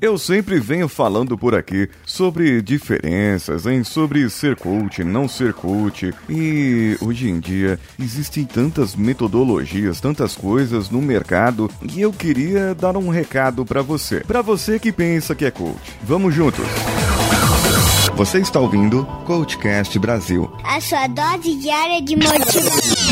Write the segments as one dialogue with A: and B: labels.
A: Eu sempre venho falando por aqui sobre diferenças em sobre ser coach, não ser coach. E hoje em dia existem tantas metodologias, tantas coisas no mercado e eu queria dar um recado para você. Para você que pensa que é coach. Vamos juntos. Você está ouvindo Coachcast Brasil.
B: A sua dose diária de motivação.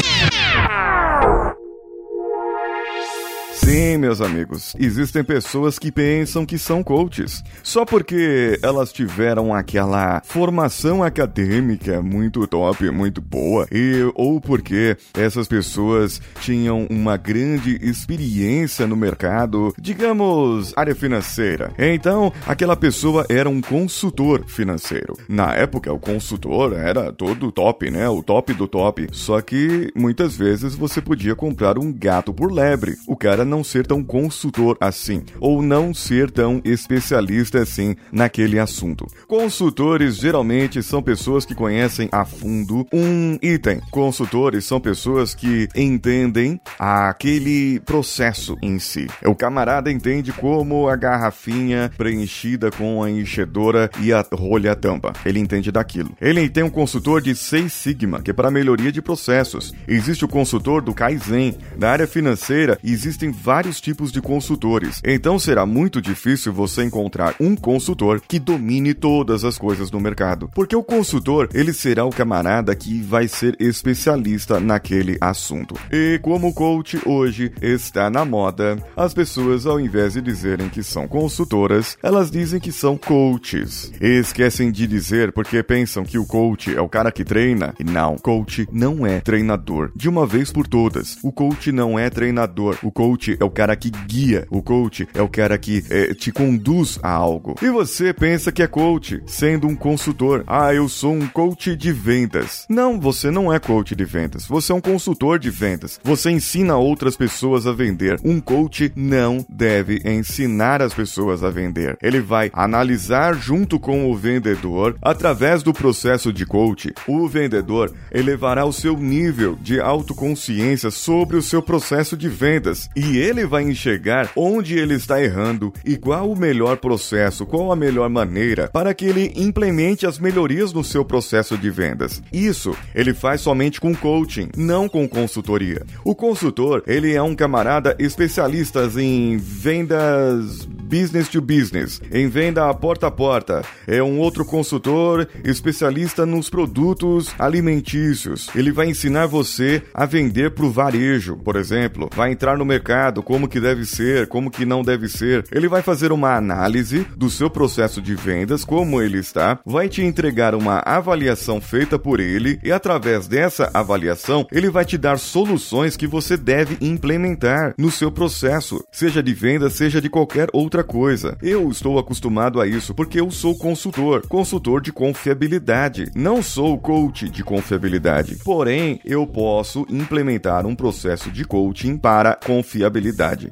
A: Sim, meus amigos, existem pessoas que pensam que são coaches só porque elas tiveram aquela formação acadêmica muito top, muito boa, e ou porque essas pessoas tinham uma grande experiência no mercado, digamos, área financeira. Então, aquela pessoa era um consultor financeiro. Na época, o consultor era todo top, né? O top do top. Só que muitas vezes você podia comprar um gato por lebre. O cara não ser tão consultor assim, ou não ser tão especialista assim naquele assunto. Consultores geralmente são pessoas que conhecem a fundo um item. Consultores são pessoas que entendem aquele processo em si. O camarada entende como a garrafinha preenchida com a enchedora e a rolha tampa. Ele entende daquilo. Ele tem um consultor de Seis Sigma, que é para melhoria de processos. Existe o consultor do Kaizen. Na área financeira, existem vários tipos de consultores. Então será muito difícil você encontrar um consultor que domine todas as coisas no mercado. Porque o consultor, ele será o camarada que vai ser especialista naquele assunto. E como o coach hoje está na moda, as pessoas ao invés de dizerem que são consultoras, elas dizem que são coaches. E esquecem de dizer porque pensam que o coach é o cara que treina. E não, coach não é treinador. De uma vez por todas, o coach não é treinador. O coach é o cara que guia. O coach é o cara que é, te conduz a algo. E você pensa que é coach, sendo um consultor. Ah, eu sou um coach de vendas. Não, você não é coach de vendas. Você é um consultor de vendas. Você ensina outras pessoas a vender. Um coach não deve ensinar as pessoas a vender. Ele vai analisar junto com o vendedor, através do processo de coach, o vendedor elevará o seu nível de autoconsciência sobre o seu processo de vendas e ele vai enxergar onde ele está errando e qual o melhor processo, qual a melhor maneira para que ele implemente as melhorias no seu processo de vendas. Isso ele faz somente com coaching, não com consultoria. O consultor, ele é um camarada especialista em vendas business to business, em venda porta a porta. É um outro consultor especialista nos produtos alimentícios. Ele vai ensinar você a vender para o varejo, por exemplo. Vai entrar no mercado, como que deve ser, como que não deve ser. Ele vai fazer uma análise do seu processo de vendas, como ele está, vai te entregar uma avaliação feita por ele e através dessa avaliação, ele vai te dar soluções que você deve implementar no seu processo, seja de venda, seja de qualquer outra coisa. Eu estou acostumado a isso porque eu sou consultor, consultor de confiabilidade. Não sou coach de confiabilidade. Porém, eu posso implementar um processo de coaching para confiabilidade,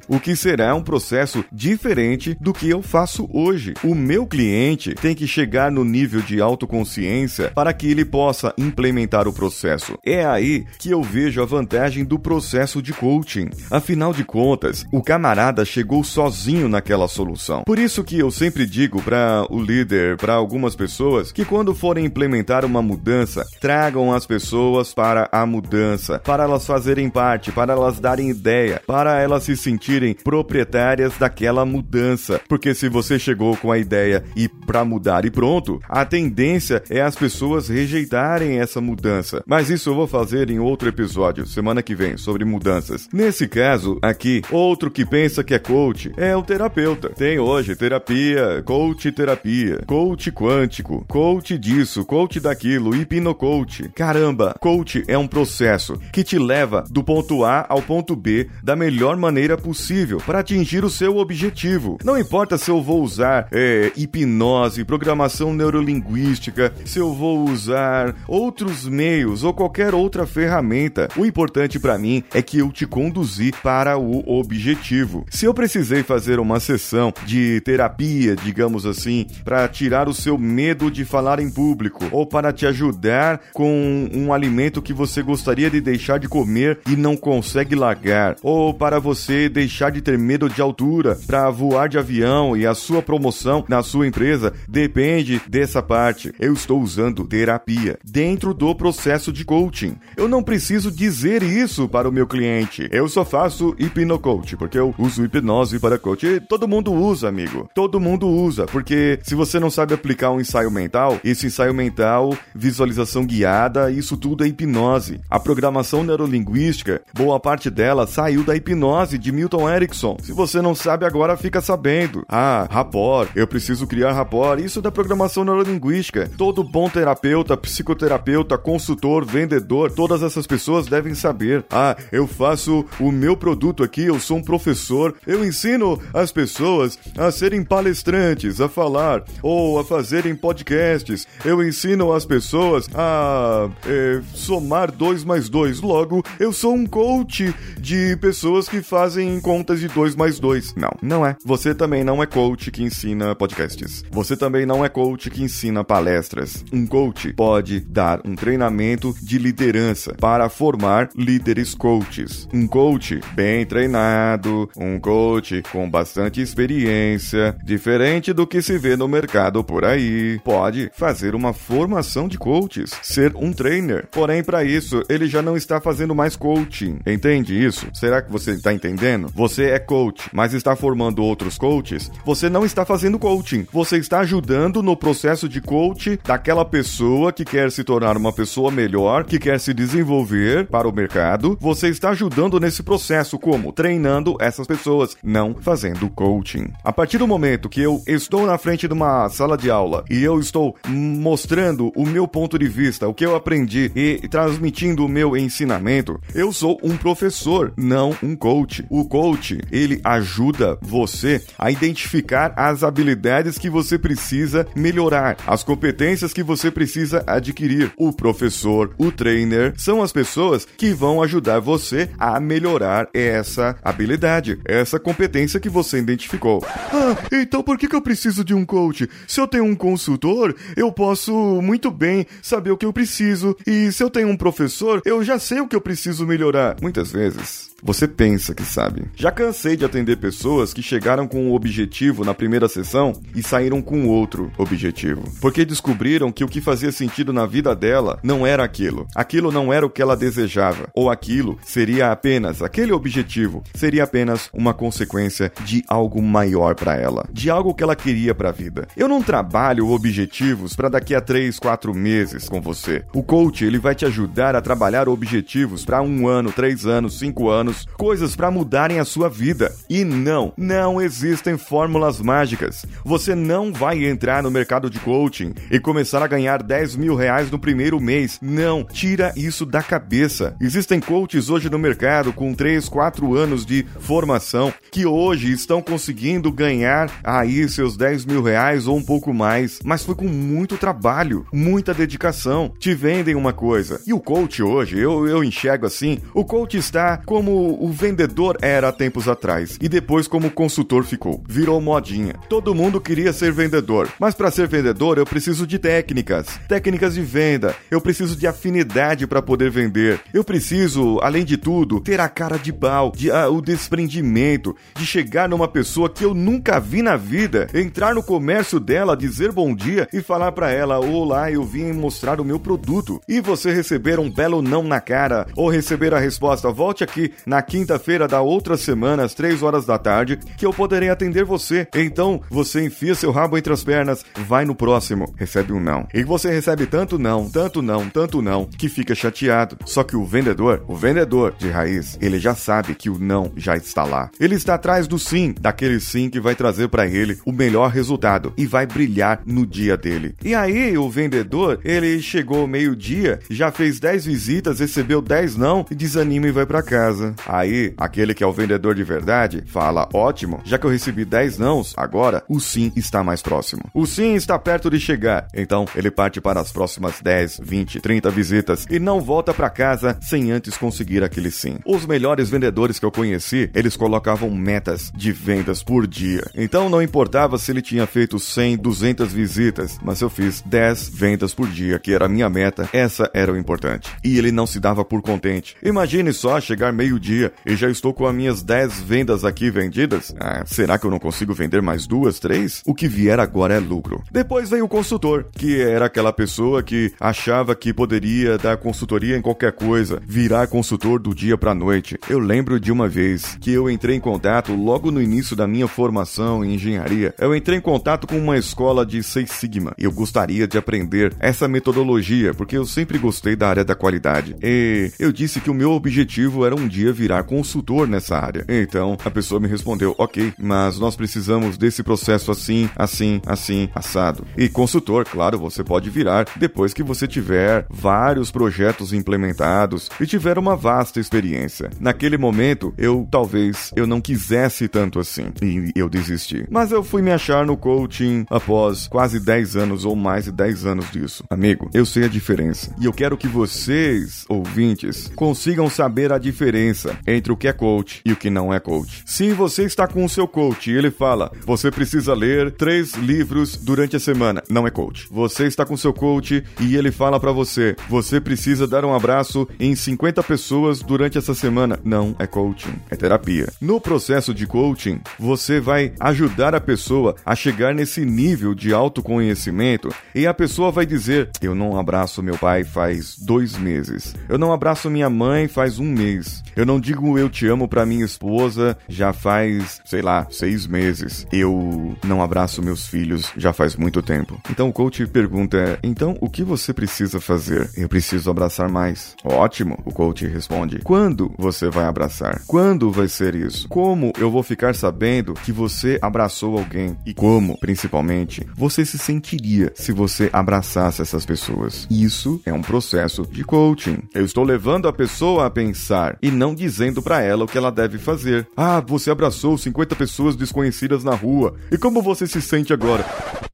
A: o que será um processo diferente do que eu faço hoje. O meu cliente tem que chegar no nível de autoconsciência para que ele possa implementar o processo. É aí que eu vejo a vantagem do processo de coaching. Afinal de contas, o camarada chegou sozinho naquela solução. Por isso que eu sempre digo para o líder, para algumas pessoas, que quando forem implementar uma mudança, tragam as pessoas para a mudança, para elas fazerem parte, para elas darem ideia, para elas se sentirem proprietárias daquela mudança. Porque se você chegou com a ideia e para mudar e pronto, a tendência é as pessoas rejeitarem essa mudança. Mas isso eu vou fazer em outro episódio, semana que vem, sobre mudanças. Nesse caso aqui, outro que pensa que é coach é o terapeuta. Tem hoje terapia, coach terapia, coach quântico, coach disso, coach daquilo, hipnocoach. Caramba, coach é um processo que te leva do ponto A ao ponto B da melhor maneira possível para atingir o seu objetivo. Não importa se eu vou usar é, hipnose, programação neurolinguística, se eu vou usar outros meios ou qualquer outra ferramenta. O importante para mim é que eu te conduzi para o objetivo. Se eu precisei fazer uma sessão de terapia, digamos assim, para tirar o seu medo de falar em público ou para te ajudar com um alimento que você gostaria de deixar de comer e não consegue largar, ou para você você deixar de ter medo de altura, para voar de avião e a sua promoção na sua empresa depende dessa parte. Eu estou usando terapia dentro do processo de coaching. Eu não preciso dizer isso para o meu cliente. Eu só faço hipnocoach, porque eu uso hipnose para coach. Todo mundo usa, amigo. Todo mundo usa, porque se você não sabe aplicar um ensaio mental, esse ensaio mental, visualização guiada, isso tudo é hipnose. A programação neurolinguística, boa parte dela saiu da hipnose de Milton Erickson. Se você não sabe agora, fica sabendo. Ah, rapport, eu preciso criar rapport. Isso da programação neurolinguística. Todo bom terapeuta, psicoterapeuta, consultor, vendedor, todas essas pessoas devem saber. Ah, eu faço o meu produto aqui, eu sou um professor, eu ensino as pessoas a serem palestrantes, a falar ou a fazerem podcasts. Eu ensino as pessoas a é, somar dois mais dois. Logo, eu sou um coach de pessoas que fazem contas de dois mais dois. Não, não é. Você também não é coach que ensina podcasts. Você também não é coach que ensina palestras. Um coach pode dar um treinamento de liderança para formar líderes coaches. Um coach bem treinado, um coach com bastante experiência, diferente do que se vê no mercado por aí, pode fazer uma formação de coaches, ser um trainer. Porém, para isso, ele já não está fazendo mais coaching. Entende isso? Será que você está entendendo? Você é coach, mas está formando outros coaches? Você não está fazendo coaching. Você está ajudando no processo de coach daquela pessoa que quer se tornar uma pessoa melhor, que quer se desenvolver para o mercado. Você está ajudando nesse processo como treinando essas pessoas, não fazendo coaching. A partir do momento que eu estou na frente de uma sala de aula e eu estou mostrando o meu ponto de vista, o que eu aprendi e transmitindo o meu ensinamento, eu sou um professor, não um coach. O coach, ele ajuda você a identificar as habilidades que você precisa melhorar, as competências que você precisa adquirir. O professor, o trainer, são as pessoas que vão ajudar você a melhorar essa habilidade, essa competência que você identificou. Ah, então por que, que eu preciso de um coach? Se eu tenho um consultor, eu posso muito bem saber o que eu preciso. E se eu tenho um professor, eu já sei o que eu preciso melhorar. Muitas vezes, você pensa que sabe. Já cansei de atender pessoas que chegaram com um objetivo na primeira sessão e saíram com outro objetivo. Porque descobriram que o que fazia sentido na vida dela não era aquilo. Aquilo não era o que ela desejava. Ou aquilo seria apenas aquele objetivo, seria apenas uma consequência de algo maior para ela, de algo que ela queria para a vida. Eu não trabalho objetivos para daqui a 3, 4 meses com você. O coach, ele vai te ajudar a trabalhar objetivos para um ano, três anos, cinco anos anos, coisas para mudarem a sua vida. E não, não existem fórmulas mágicas. Você não vai entrar no mercado de coaching e começar a ganhar 10 mil reais no primeiro mês. Não, tira isso da cabeça. Existem coaches hoje no mercado com 3, 4 anos de formação que hoje estão conseguindo ganhar aí seus 10 mil reais ou um pouco mais, mas foi com muito trabalho, muita dedicação. Te vendem uma coisa. E o coach hoje, eu, eu enxergo assim, o coach está como o vendedor era há tempos atrás e depois como consultor ficou. Virou modinha. Todo mundo queria ser vendedor, mas para ser vendedor eu preciso de técnicas, técnicas de venda. Eu preciso de afinidade para poder vender. Eu preciso, além de tudo, ter a cara de pau, de, uh, o desprendimento, de chegar numa pessoa que eu nunca vi na vida, entrar no comércio dela, dizer bom dia e falar para ela: "Olá, eu vim mostrar o meu produto". E você receber um belo não na cara ou receber a resposta: "Volte aqui na quinta-feira da outra semana, às 3 horas da tarde, que eu poderei atender você. Então, você enfia seu rabo entre as pernas, vai no próximo, recebe um não. E você recebe tanto não, tanto não, tanto não, que fica chateado. Só que o vendedor, o vendedor de raiz, ele já sabe que o não já está lá. Ele está atrás do sim, daquele sim que vai trazer para ele o melhor resultado e vai brilhar no dia dele. E aí, o vendedor, ele chegou meio-dia, já fez 10 visitas, recebeu 10 não e desanima e vai para casa. Aí, aquele que é o vendedor de verdade fala: ótimo, já que eu recebi 10 nãos, agora o sim está mais próximo. O sim está perto de chegar. Então, ele parte para as próximas 10, 20, 30 visitas e não volta para casa sem antes conseguir aquele sim. Os melhores vendedores que eu conheci, eles colocavam metas de vendas por dia. Então, não importava se ele tinha feito 100, 200 visitas, mas eu fiz 10 vendas por dia, que era a minha meta, essa era o importante. E ele não se dava por contente. Imagine só chegar meio-dia dia e já estou com as minhas 10 vendas aqui vendidas? Ah, será que eu não consigo vender mais duas, três? O que vier agora é lucro. Depois veio o consultor, que era aquela pessoa que achava que poderia dar consultoria em qualquer coisa, virar consultor do dia para noite. Eu lembro de uma vez que eu entrei em contato logo no início da minha formação em engenharia. Eu entrei em contato com uma escola de Six Sigma. Eu gostaria de aprender essa metodologia porque eu sempre gostei da área da qualidade. E eu disse que o meu objetivo era um dia virar consultor nessa área. Então a pessoa me respondeu: "OK, mas nós precisamos desse processo assim, assim, assim, assado". E consultor, claro, você pode virar depois que você tiver vários projetos implementados e tiver uma vasta experiência. Naquele momento, eu talvez eu não quisesse tanto assim e eu desisti. Mas eu fui me achar no coaching após quase 10 anos ou mais de 10 anos disso. Amigo, eu sei a diferença e eu quero que vocês, ouvintes, consigam saber a diferença entre o que é coach e o que não é coach. Se você está com o seu coach e ele fala, você precisa ler três livros durante a semana, não é coach. Você está com o seu coach e ele fala para você, você precisa dar um abraço em 50 pessoas durante essa semana, não é coaching, é terapia. No processo de coaching, você vai ajudar a pessoa a chegar nesse nível de autoconhecimento e a pessoa vai dizer, eu não abraço meu pai faz dois meses, eu não abraço minha mãe faz um mês, eu não digo eu te amo para minha esposa já faz, sei lá, seis meses, eu não abraço meus filhos já faz muito tempo. Então o coach pergunta, então o que você precisa fazer? Eu preciso abraçar mais. Ótimo, o coach responde. Quando você vai abraçar? Quando vai ser isso? Como eu vou ficar sabendo que você abraçou alguém? E como, principalmente, você se sentiria se você abraçasse essas pessoas? Isso é um processo de coaching. Eu estou levando a pessoa a pensar e não dizendo para ela o que ela deve fazer. Ah, você abraçou 50 pessoas desconhecidas na rua. E como você se sente agora?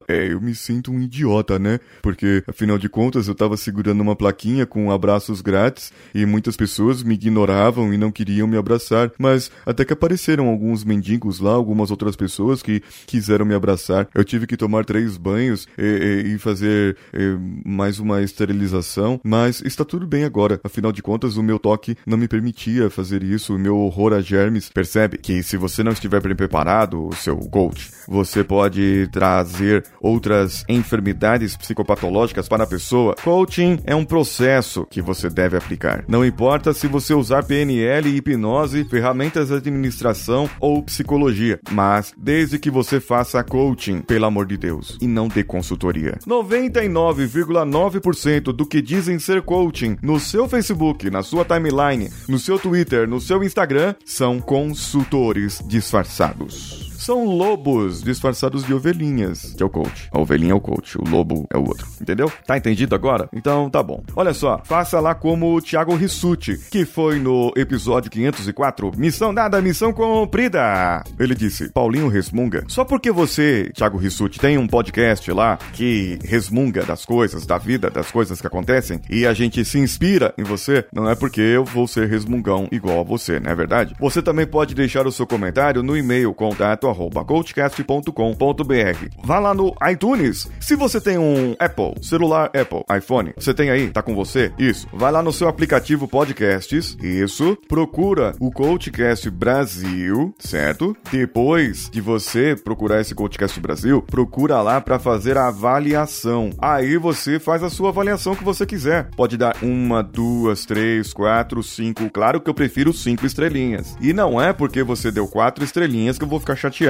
A: É, eu me sinto um idiota, né? Porque, afinal de contas, eu tava segurando uma plaquinha com abraços grátis e muitas pessoas me ignoravam e não queriam me abraçar. Mas até que apareceram alguns mendigos lá, algumas outras pessoas que quiseram me abraçar. Eu tive que tomar três banhos e, e, e fazer e, mais uma esterilização, mas está tudo bem agora. Afinal de contas, o meu toque não me permitia fazer isso, o meu horror a germes. Percebe que se você não estiver bem preparado, seu coach, você pode trazer outras enfermidades psicopatológicas para a pessoa, coaching é um processo que você deve aplicar. Não importa se você usar PNL, hipnose, ferramentas de administração ou psicologia, mas desde que você faça coaching, pelo amor de Deus, e não dê consultoria. 99,9% do que dizem ser coaching no seu Facebook, na sua timeline, no seu Twitter, no seu Instagram, são consultores disfarçados são lobos disfarçados de ovelhinhas, que é o coach. A ovelhinha é o coach, o lobo é o outro. Entendeu? Tá entendido agora? Então tá bom. Olha só, faça lá como o Thiago Rissuti, que foi no episódio 504, Missão dada, missão cumprida. Ele disse, Paulinho resmunga. Só porque você, Thiago Rissuti, tem um podcast lá que resmunga das coisas, da vida, das coisas que acontecem, e a gente se inspira em você, não é porque eu vou ser resmungão igual a você, não é verdade? Você também pode deixar o seu comentário no e-mail contato coachcast.com.br. Vá lá no iTunes. Se você tem um Apple, celular Apple, iPhone, você tem aí, tá com você? Isso. Vai lá no seu aplicativo Podcasts. Isso. Procura o Coachcast Brasil, certo? Depois de você procurar esse Coachcast Brasil, procura lá para fazer a avaliação. Aí você faz a sua avaliação que você quiser. Pode dar uma, duas, três, quatro, cinco. Claro que eu prefiro cinco estrelinhas. E não é porque você deu quatro estrelinhas que eu vou ficar chateado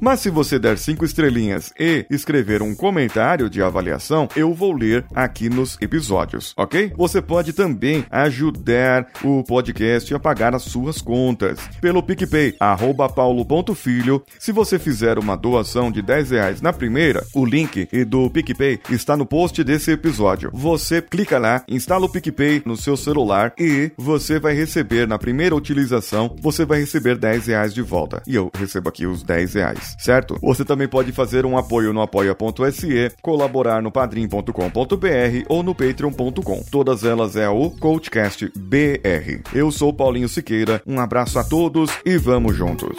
A: Mas se você der cinco estrelinhas e escrever um comentário de avaliação, eu vou ler aqui nos episódios, ok? Você pode também ajudar o podcast a pagar as suas contas pelo PicPay, arroba paulo.filho. Se você fizer uma doação de 10 reais na primeira, o link do PicPay está no post desse episódio. Você clica lá, instala o PicPay no seu celular e você vai receber na primeira utilização, você vai receber 10 reais de volta. E eu recebo aqui os 10 reais, certo? Você também pode fazer um apoio no apoia.se, colaborar no padrim.com.br ou no patreon.com. Todas elas é o Coachcast BR. Eu sou Paulinho Siqueira, um abraço a todos e vamos juntos.